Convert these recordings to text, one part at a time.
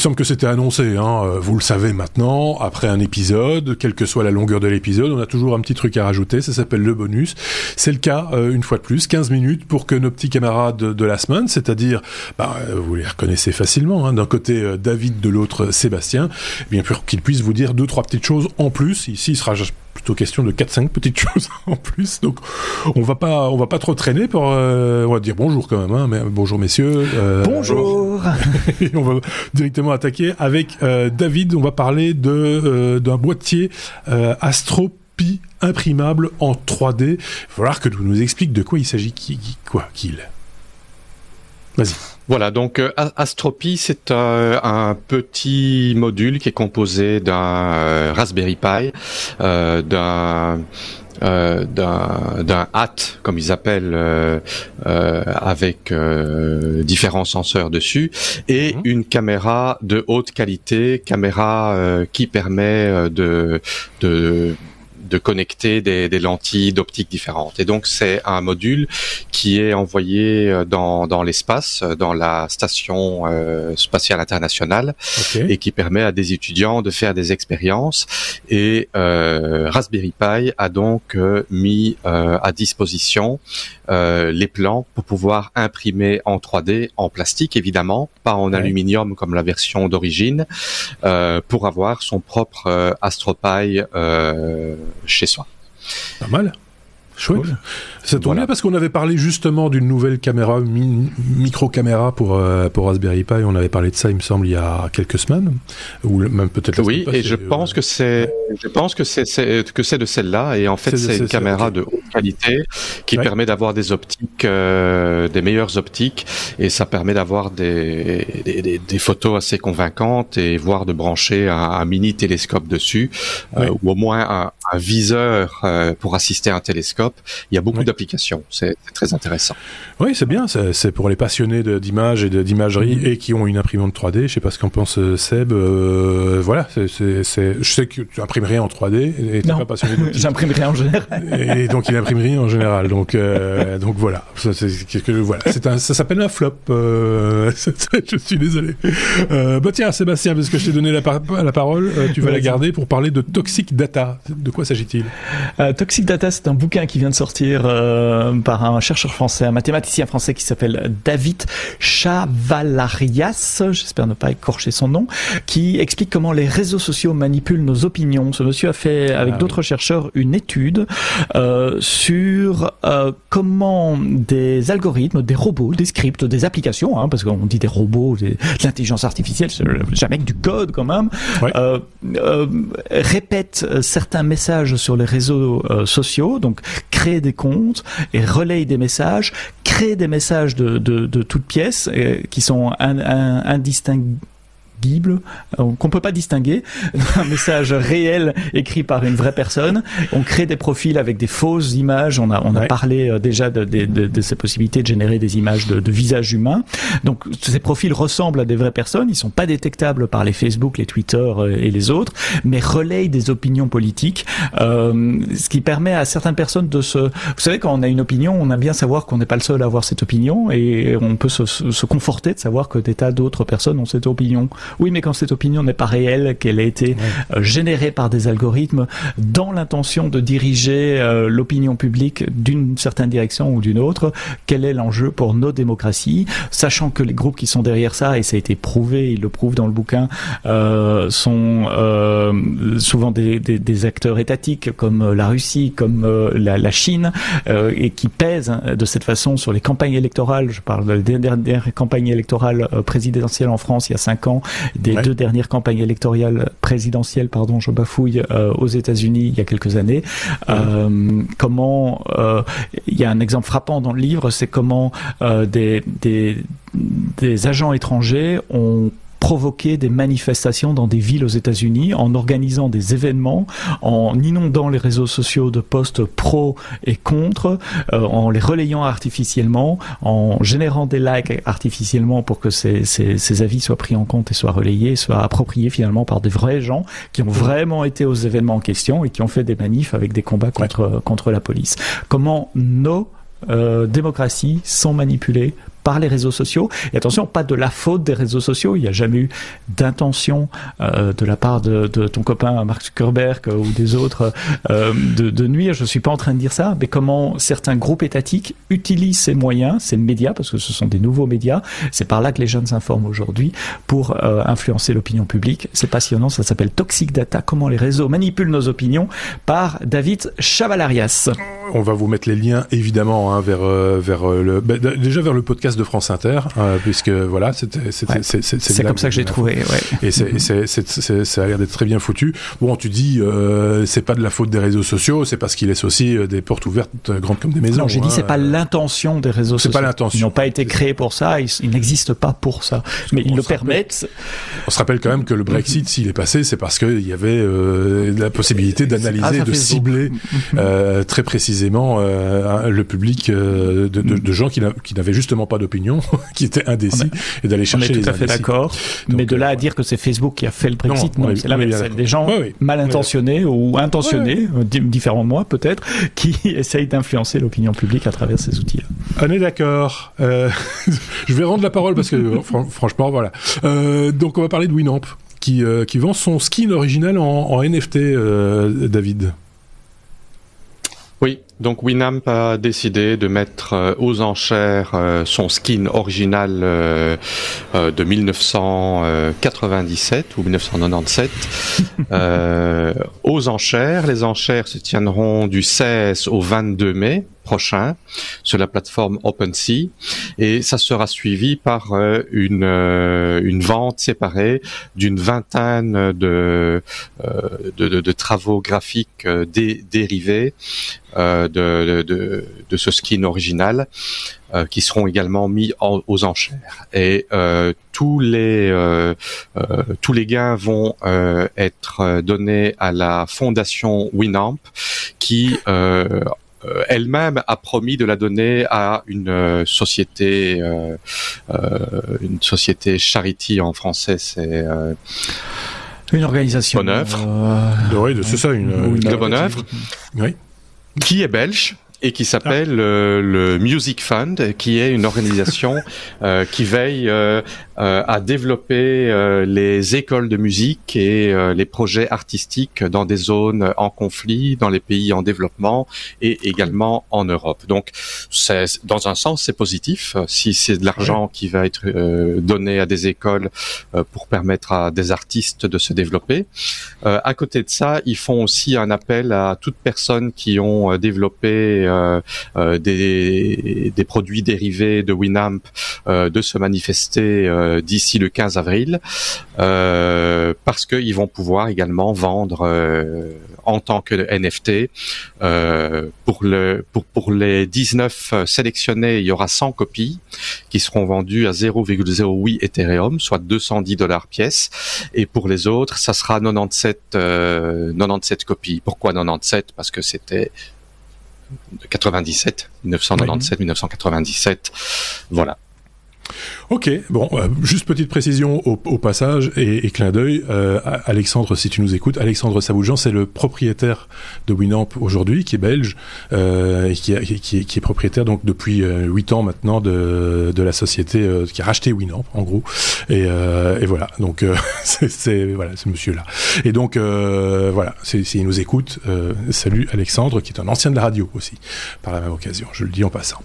semble que c'était annoncé, hein, euh, vous le savez maintenant, après un épisode, quelle que soit la longueur de l'épisode, on a toujours un petit truc à rajouter, ça s'appelle le bonus. C'est le cas, euh, une fois de plus, 15 minutes pour que nos petits camarades de, la semaine, c'est-à-dire, bah, vous les reconnaissez facilement, hein, d'un côté David, de l'autre Sébastien, bien pour qu'ils puissent vous dire deux, trois petites choses en plus. Ici, il sera plutôt question de 4-5 petites choses en plus. Donc on va pas on va pas trop traîner pour euh, on va dire bonjour quand même hein, mais bonjour messieurs. Euh, bonjour. on va directement attaquer avec euh, David, on va parler de d'un boîtier Astropie imprimable en 3D. Il va falloir que tu nous expliques de quoi il s'agit qui, quoi qu'il. Vas-y. Voilà, donc euh, Astropie, c'est un, petit module qui est composé d'un euh, Raspberry Pi, euh, d'un d'un hat comme ils appellent avec différents senseurs dessus et mhm. une caméra de haute qualité caméra qui permet de de de connecter des, des lentilles d'optique différentes. Et donc c'est un module qui est envoyé euh, dans, dans l'espace, euh, dans la station euh, spatiale internationale, et qui permet à des étudiants de faire des expériences. Et euh, Raspberry Pi a donc mis à disposition les plans pour pouvoir imprimer en 3D, en plastique évidemment, pas en aluminium comme la version d'origine, pour avoir son propre AstroPi chez soi. Pas mal. Chouette. Ça tombe bien parce qu'on avait parlé justement d'une nouvelle caméra, micro-caméra pour, euh, pour Raspberry Pi. On avait parlé de ça, il me semble, il y a quelques semaines. Ou même peut-être Oui, et je pense que c'est, je pense que c'est, que c'est de celle-là. Et en fait, c'est une caméra de haute qualité qui permet d'avoir des optiques, euh, des meilleures optiques. Et ça permet d'avoir des, des, des, photos assez convaincantes et voire de brancher un, mini télescope dessus. Euh, ou au moins un, un viseur pour assister à un télescope il y a beaucoup d'applications. C'est très intéressant. Oui, c'est bien. C'est pour les passionnés d'images et d'imagerie mm-hmm. et qui ont une imprimante 3D. Je sais pas ce qu'en pense euh, Seb. Euh, voilà, je sais que tu imprimes rien en 3D et t'es pas passionné. J'imprime rien en général. et donc il imprime rien en général. Donc euh, donc voilà. Ça, que voilà. Un, ça s'appelle un flop. je suis désolé. bah tiens, Sébastien, parce que je t'ai donné la, la parole, tu vas la garder pour parler de Toxic Data. De quoi s'agit-il? Toxic Data, c'est un bouquin qui vient de sortir euh, par un chercheur français, un mathématicien français qui s'appelle David Chavalarias, j'espère ne pas écorcher son nom, qui explique comment les réseaux sociaux manipulent nos opinions. Ce monsieur a fait avec ah d'autres chercheurs une étude euh, sur euh, comment des algorithmes, des robots, des scripts, des applications, hein, parce qu'on dit des robots, de l'intelligence artificielle, jamais que du code quand même, répètent certains messages sur les réseaux sociaux, donc créer des comptes et relayer des messages, créer des messages de, de, de toutes pièces qui sont indistincts euh, qu'on peut pas distinguer un message réel écrit par une vraie personne. On crée des profils avec des fausses images. On a on a parlé euh, déjà de, de, de, ces possibilités de générer des images de, de visages humains. Donc ces profils ressemblent à des vraies personnes. Ils sont pas détectables par les Facebook, les Twitter euh, et les autres, mais relayent des opinions politiques, euh, ce qui permet à certaines personnes de se. Vous savez, quand on a une opinion, on aime bien savoir qu'on n'est pas le seul à avoir cette opinion et on peut se, se conforter de savoir que des tas d'autres personnes ont cette opinion. Oui, mais quand cette opinion n'est pas réelle, qu'elle a été euh, générée par des algorithmes dans l'intention de diriger euh, l'opinion publique d'une certaine direction ou d'une autre, quel est l'enjeu pour nos démocraties, sachant que les groupes qui sont derrière ça, et ça a été prouvé, ils le prouvent dans le bouquin, euh, sont euh, souvent des, des, des, acteurs étatiques comme la Russie, comme la, la, Chine, et qui pèsent hein, de cette façon sur les campagnes électorales. Je parle des dernières campagnes électorales présidentielles en France il y a cinq ans des deux dernières campagnes électorales présidentielles, pardon, je bafouille, euh, aux États-Unis il y a quelques années. Euh, comment euh, il y a un exemple frappant dans le livre, c'est comment des, des des agents étrangers ont provoquer des manifestations dans des villes aux États-Unis en organisant des événements, en inondant les réseaux sociaux de posts pro et contre, euh, en les relayant artificiellement, en générant des likes artificiellement pour que ces, ces, ces, avis soient pris en compte et soient relayés, soient appropriés finalement par des vrais gens qui ont vraiment été aux événements en question et qui ont fait des manifs avec des combats contre, contre la police. Comment nos euh, démocraties sont manipulées par les réseaux sociaux. Et attention, pas de la faute des réseaux sociaux. Il n'y a jamais eu d'intention euh, de la part de, ton copain Mark Zuckerberg ou des autres euh, de, nuire. Je suis pas en train de dire ça, mais comment certains groupes étatiques utilisent ces moyens, ces médias, parce que ce sont des nouveaux médias. C'est par là que les jeunes s'informent aujourd'hui pour euh, influencer l'opinion publique. C'est passionnant. Ça s'appelle Toxic Data. Comment les réseaux manipulent nos opinions par David Chavalarias. On va vous mettre les liens évidemment hein, vers euh, vers euh, le bah, déjà vers le podcast de France Inter euh, puisque voilà c'est c'est comme ça que j'ai trouvé ouais. et c'est ça a l'air d'être très bien foutu. Bon tu dis euh, c'est pas de la faute des réseaux sociaux c'est parce qu'il laisse aussi des portes ouvertes grandes comme des maisons non j'ai dit c'est pas l'intention des réseaux sociaux c'est pas l'intention. Ils n'ont pas été créés pour ça ils, n'existent pas pour ça. Mais ils le permettent. On se rappelle quand même que le Brexit s'il est passé c'est parce qu'il y avait la possibilité d'analyser de cibler très précisément le public de, de, de, gens qui n'avaient justement pas d'opinion, qui étaient indécis, et d'aller chercher on est tout à fait d'accord. Mais de là à dire que c'est Facebook qui a fait le Brexit, non, c'est là, c'est des gens mal intentionnés ou intentionnés, euh, différents de moi peut-être, qui essayent d'influencer l'opinion publique à travers ces outils-là. On est d'accord. Euh, je vais rendre la parole parce que franchement, voilà. Euh, donc on va parler de Winamp qui, euh, qui vend son skin original en, en NFT, euh, David. Donc Winamp a décidé de mettre euh, aux enchères euh, son skin original euh, de 1997 ou 1997 aux enchères. Les enchères se tiendront du 16 au 22 mai prochain sur la plateforme OpenSea et ça sera suivi par une une vente séparée d'une vingtaine de, de, de, travaux graphiques dérivés euh, de, de, de, ce skin original euh, qui seront également mis aux enchères. Et euh, tous les tous les gains vont être donnés à la fondation Winamp qui elle-même a promis de la donner à une société, une société charity en français, c'est une organisation. Bonne œuvre. oui, c'est ça, une, une, de bonne œuvre. Oui qui est belge et qui s'appelle euh, le Music Fund, qui est une organisation euh, qui veille euh, à développer les écoles de musique et les projets artistiques dans des zones en conflit, dans les pays en développement et également en Europe. Donc, dans un sens, c'est positif si c'est de l'argent qui va être donné à des écoles pour permettre à des artistes de se développer. à côté de ça, ils font aussi un appel à toutes personnes qui ont développé euh, euh, des, des, produits dérivés de Winamp euh, de se manifester d'ici le 15 avril parce qu'ils vont pouvoir également vendre en tant que NFT. pour, le, pour, pour les 19 sélectionnés, il y aura 100 copies qui seront vendues à 0,08 Ethereum, soit 210 dollars pièce. Et pour les autres, ça sera 97, 97 copies. Pourquoi 97 Parce que c'était 97, 1997, 1997. Voilà. Ok, bon, euh, juste petite précision au, au passage et, et clin d'œil. Euh, Alexandre, si tu nous écoutes, Alexandre Saboujan, c'est le propriétaire de Winamp aujourd'hui, qui est belge, euh, et qui, qui, qui, est, propriétaire donc depuis 8 euh, ans maintenant de, de la société euh, qui a racheté Winamp, en gros. Et, et voilà, donc c'est voilà ce monsieur-là. Et donc voilà, s'il nous écoute, salut Alexandre, qui est un ancien de la radio aussi, par la même occasion. Je le dis en passant.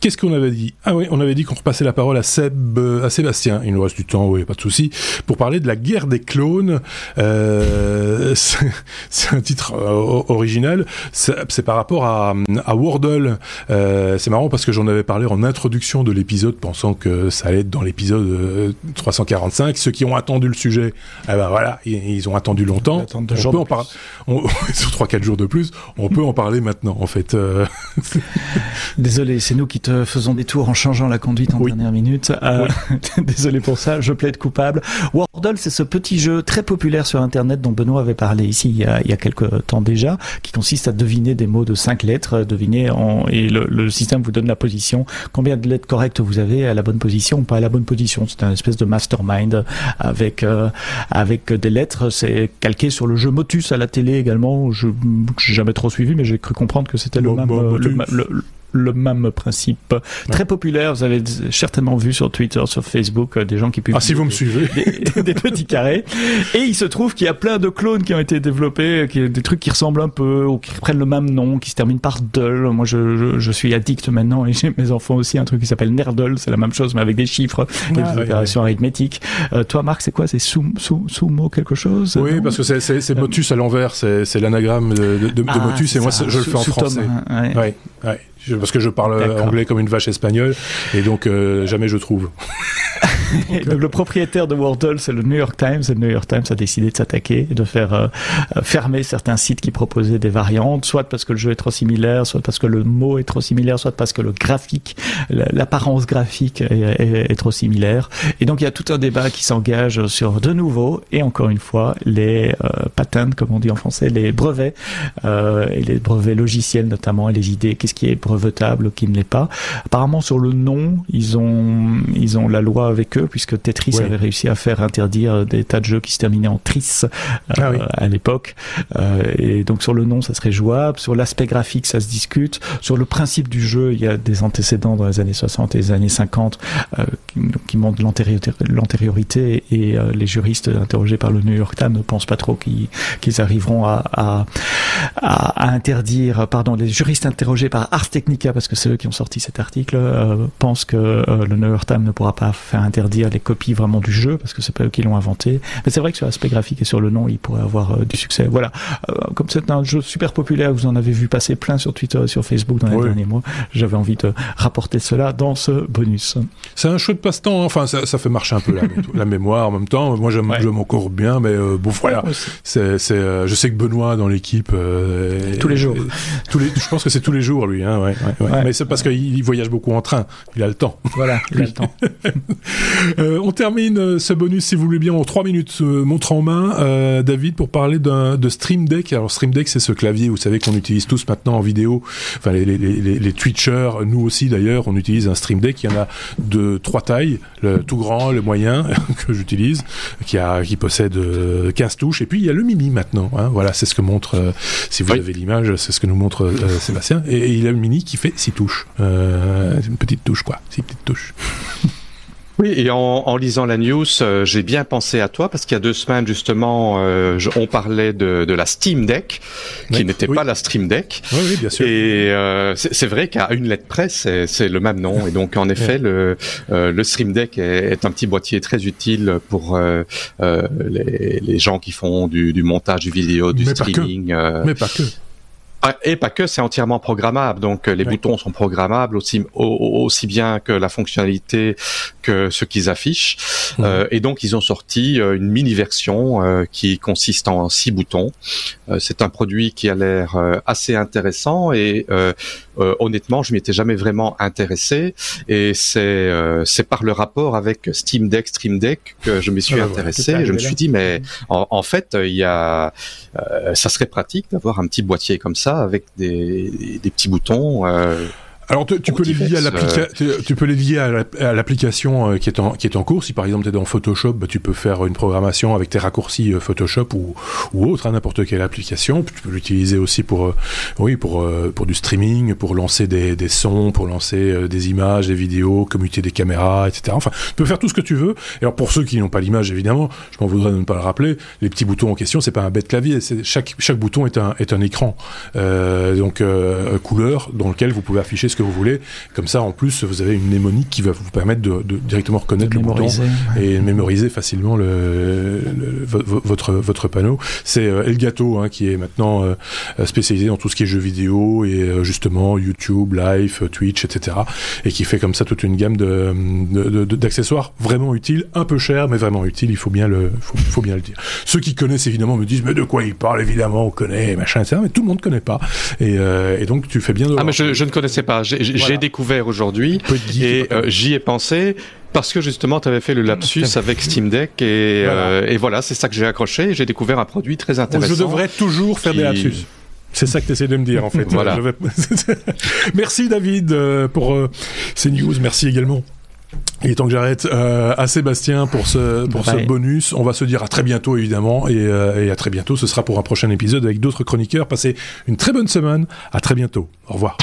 Qu'est-ce qu'on avait dit? Ah oui, on avait dit qu'on repassait la parole à Seb, euh, à Sébastien. Il nous reste du temps, oui, pas de souci, pour parler de la guerre des clones. Euh, c'est un titre euh, original. C'est par rapport à, à Wordle. Euh, c'est marrant parce que j'en avais parlé en introduction de l'épisode, pensant que ça allait être dans l'épisode 345. Ceux qui ont attendu le sujet, eh ben voilà, ils, ont attendu longtemps. On peut en parler sur trois quatre jours de plus. On peut en parler maintenant, en fait. Désolé, c'est nous qui faisons des tours en changeant la conduite en dernière minute. Euh, désolé pour ça, je plaide coupable. Wordle, c'est ce petit jeu très populaire sur Internet dont Benoît avait parlé ici il y a, il y a quelques temps déjà, qui consiste à deviner des mots de cinq lettres, deviner en, et le, système vous donne la position, combien de lettres correctes vous avez à la bonne position ou pas à la bonne position? C'est un espèce de mastermind avec euh, avec des lettres. C'est calqué sur le jeu Motus à la télé également. Je n'ai jamais trop suivi, mais j'ai cru comprendre que c'était le même. le, le même principe. Très populaire, vous avez certainement vu sur Twitter, sur Facebook, euh, des gens qui publient ah, si vous me suivez. Des, petits carrés. Et il se trouve qu'il y a plein de clones qui ont été développés, qui, des trucs qui ressemblent un peu, ou qui prennent le même nom, qui se terminent par Dull. Moi, je, je, suis addict maintenant, et j'ai mes enfants aussi un truc qui s'appelle Nerdle, c'est la même chose, mais avec des chiffres, des ah, opérations arithmétiques. Euh, toi, Marc, c'est quoi? C'est Sumo quelque chose? Oui, parce que c'est Motus à l'envers, c'est l'anagramme de, de, de, ah, Motus, et moi, je le fais en français. Hein, ouais. Ouais, parce que je parle anglais comme une vache espagnole, et donc euh, jamais je trouve. donc le propriétaire de Wordle, c'est le New York Times, et le New York Times a décidé de s'attaquer et de faire euh, euh, fermer certains sites qui proposaient des variantes, soit parce que le jeu est trop similaire, soit parce que le mot est trop similaire, soit parce que le graphique, l'apparence graphique est, trop similaire. Et donc il y a tout un débat qui s'engage sur de nouveau, et encore une fois, les patents, comme on dit en français, les brevets, et les brevets logiciels notamment, et les idées, qu'est-ce qui est brevetable, qui ne l'est pas. Apparemment sur le nom, ils ont, ils ont la loi avec eux puisque Tetris avait réussi à faire interdire des tas de jeux qui se terminaient en tris euh, ah à l'époque. Euh, et donc sur le nom, ça serait jouable. Sur l'aspect graphique, ça se discute. Sur le principe du jeu, il y a des antécédents dans les années 60 et les années 50 euh, qui, qui, montrent l'antériorité et les juristes interrogés par le New York Times ne pensent pas trop qu'ils arriveront à, à, à, interdire, pardon, les juristes interrogés par Ars Technica, parce que c'est eux qui ont sorti cet article, pensent que le New York Times ne pourra pas faire interdire dire les copies vraiment du jeu, parce que c'est pas eux qui l'ont inventé. Mais c'est vrai que sur l'aspect graphique et sur le nom, il pourrait avoir euh, du succès. Voilà. Euh, comme c'est un jeu super populaire, vous en avez vu passer plein sur Twitter et sur Facebook dans les derniers mois, j'avais envie de rapporter cela dans ce bonus. C'est un chouette passe-temps, hein. enfin ça, ça, fait marcher un peu la, la, mémoire en même temps. Moi j'aime ouais. encore bien, mais euh, bon voilà. C'est, c'est, je sais que Benoît dans l'équipe... tous les jours. tous les, je pense que c'est tous les jours lui. Hein, ouais, ouais, Mais c'est parce qu'il voyage beaucoup en train. Il a le temps. Voilà, il a le temps. Euh, on termine euh, ce bonus, si vous voulez bien, en trois minutes, euh, montre en main, euh, David, pour parler de Stream Deck. Alors Stream Deck, c'est ce clavier, vous savez, qu'on utilise tous maintenant en vidéo. Enfin, les, les, les, les Twitchers, nous aussi d'ailleurs, on utilise un Stream Deck. Il y en a de trois tailles, le tout grand, le moyen que j'utilise, qui a qui possède 15 touches, et puis il y a le mini maintenant. Hein, voilà, c'est ce que montre, si vous avez l'image, c'est ce que nous montre Sébastien. Et, et, il a le mini qui fait six touches, une petite touche quoi, six petites touches. Oui, et en, en, lisant la news, euh, j'ai bien pensé à toi parce qu'il y a deux semaines justement, euh, je, on parlait de, de, la Steam Deck, qui n'était pas la Stream Deck. Oui, oui bien sûr. Et euh, c'est vrai qu'à une lettre près, c'est le même nom. Et donc en effet, le, euh, le Stream Deck est, est, un petit boîtier très utile pour les, les, gens qui font du, du montage du vidéo, du Mais streaming. Pas Mais pas que. Ah, et pas que, c'est entièrement programmable. Donc euh, les boutons sont programmables aussi, aussi bien que la fonctionnalité que ce qu'ils affichent. Mmh. Euh, et donc ils ont sorti euh, une mini version euh, qui consiste en six boutons. Euh, c'est un produit qui a l'air assez intéressant et honnêtement, je m'y étais jamais vraiment intéressé. Et c'est c'est par le rapport avec Steam Deck, Stream Deck que je m'y suis ah, intéressé. et je me suis dit mais en, en fait il y a ça serait pratique d'avoir un petit boîtier comme ça avec des, petits boutons. Euh, alors tu, tu peux les lier à l'application, tu peux les lier à l'application qui est en qui est en cours. Si par exemple tu es dans Photoshop, bah, tu peux faire une programmation avec tes raccourcis euh, Photoshop ou ou autre, hein, n'importe quelle application. Tu peux l'utiliser aussi pour euh, oui pour euh, pour du streaming, pour lancer des, des sons, pour lancer des images, des vidéos, commuter des caméras, etc. Enfin, tu peux faire tout ce que tu veux. Et alors pour ceux qui n'ont pas l'image, évidemment, je m'en voudrais de ne pas le rappeler. Les petits boutons en question, c'est pas un bête clavier. Chaque chaque bouton est un est un écran donc couleur dans lequel vous pouvez afficher ce que vous voulez. Comme ça, en plus, vous avez une mnémonique qui va vous permettre de, de directement reconnaître le bouton et mémoriser facilement le, le, votre votre panneau. C'est euh, Elgato hein, qui est maintenant euh, spécialisé dans tout ce qui est jeux vidéo et euh, justement YouTube, Live, Twitch, etc. Et qui fait comme ça toute une gamme de d'accessoires vraiment utiles, un peu cher, mais vraiment utiles. Il faut bien le faut, faut bien le dire. Ceux qui connaissent évidemment me disent mais de quoi il parle évidemment on connaît machin etc. Mais tout le monde connaît pas. Et, et donc tu fais bien de ah mais je, je ne connaissais pas j'ai découvert aujourd'hui et euh, j'y ai pensé parce que justement, tu avais fait le lapsus avec Steam Deck et voilà, euh, et voilà c'est ça que j'ai accroché. J'ai découvert un produit très intéressant. Je devrais toujours faire des lapsus. C'est ça que tu essaies de me dire en fait. voilà. Vais... Merci David euh, pour ces news. Merci également. Il est temps que j'arrête euh, à Sébastien pour ce pour ce bonus. On va se dire à très bientôt évidemment et, euh, et à très bientôt. Ce sera pour un prochain épisode avec d'autres chroniqueurs. Passez une très bonne semaine. À très bientôt. Au revoir.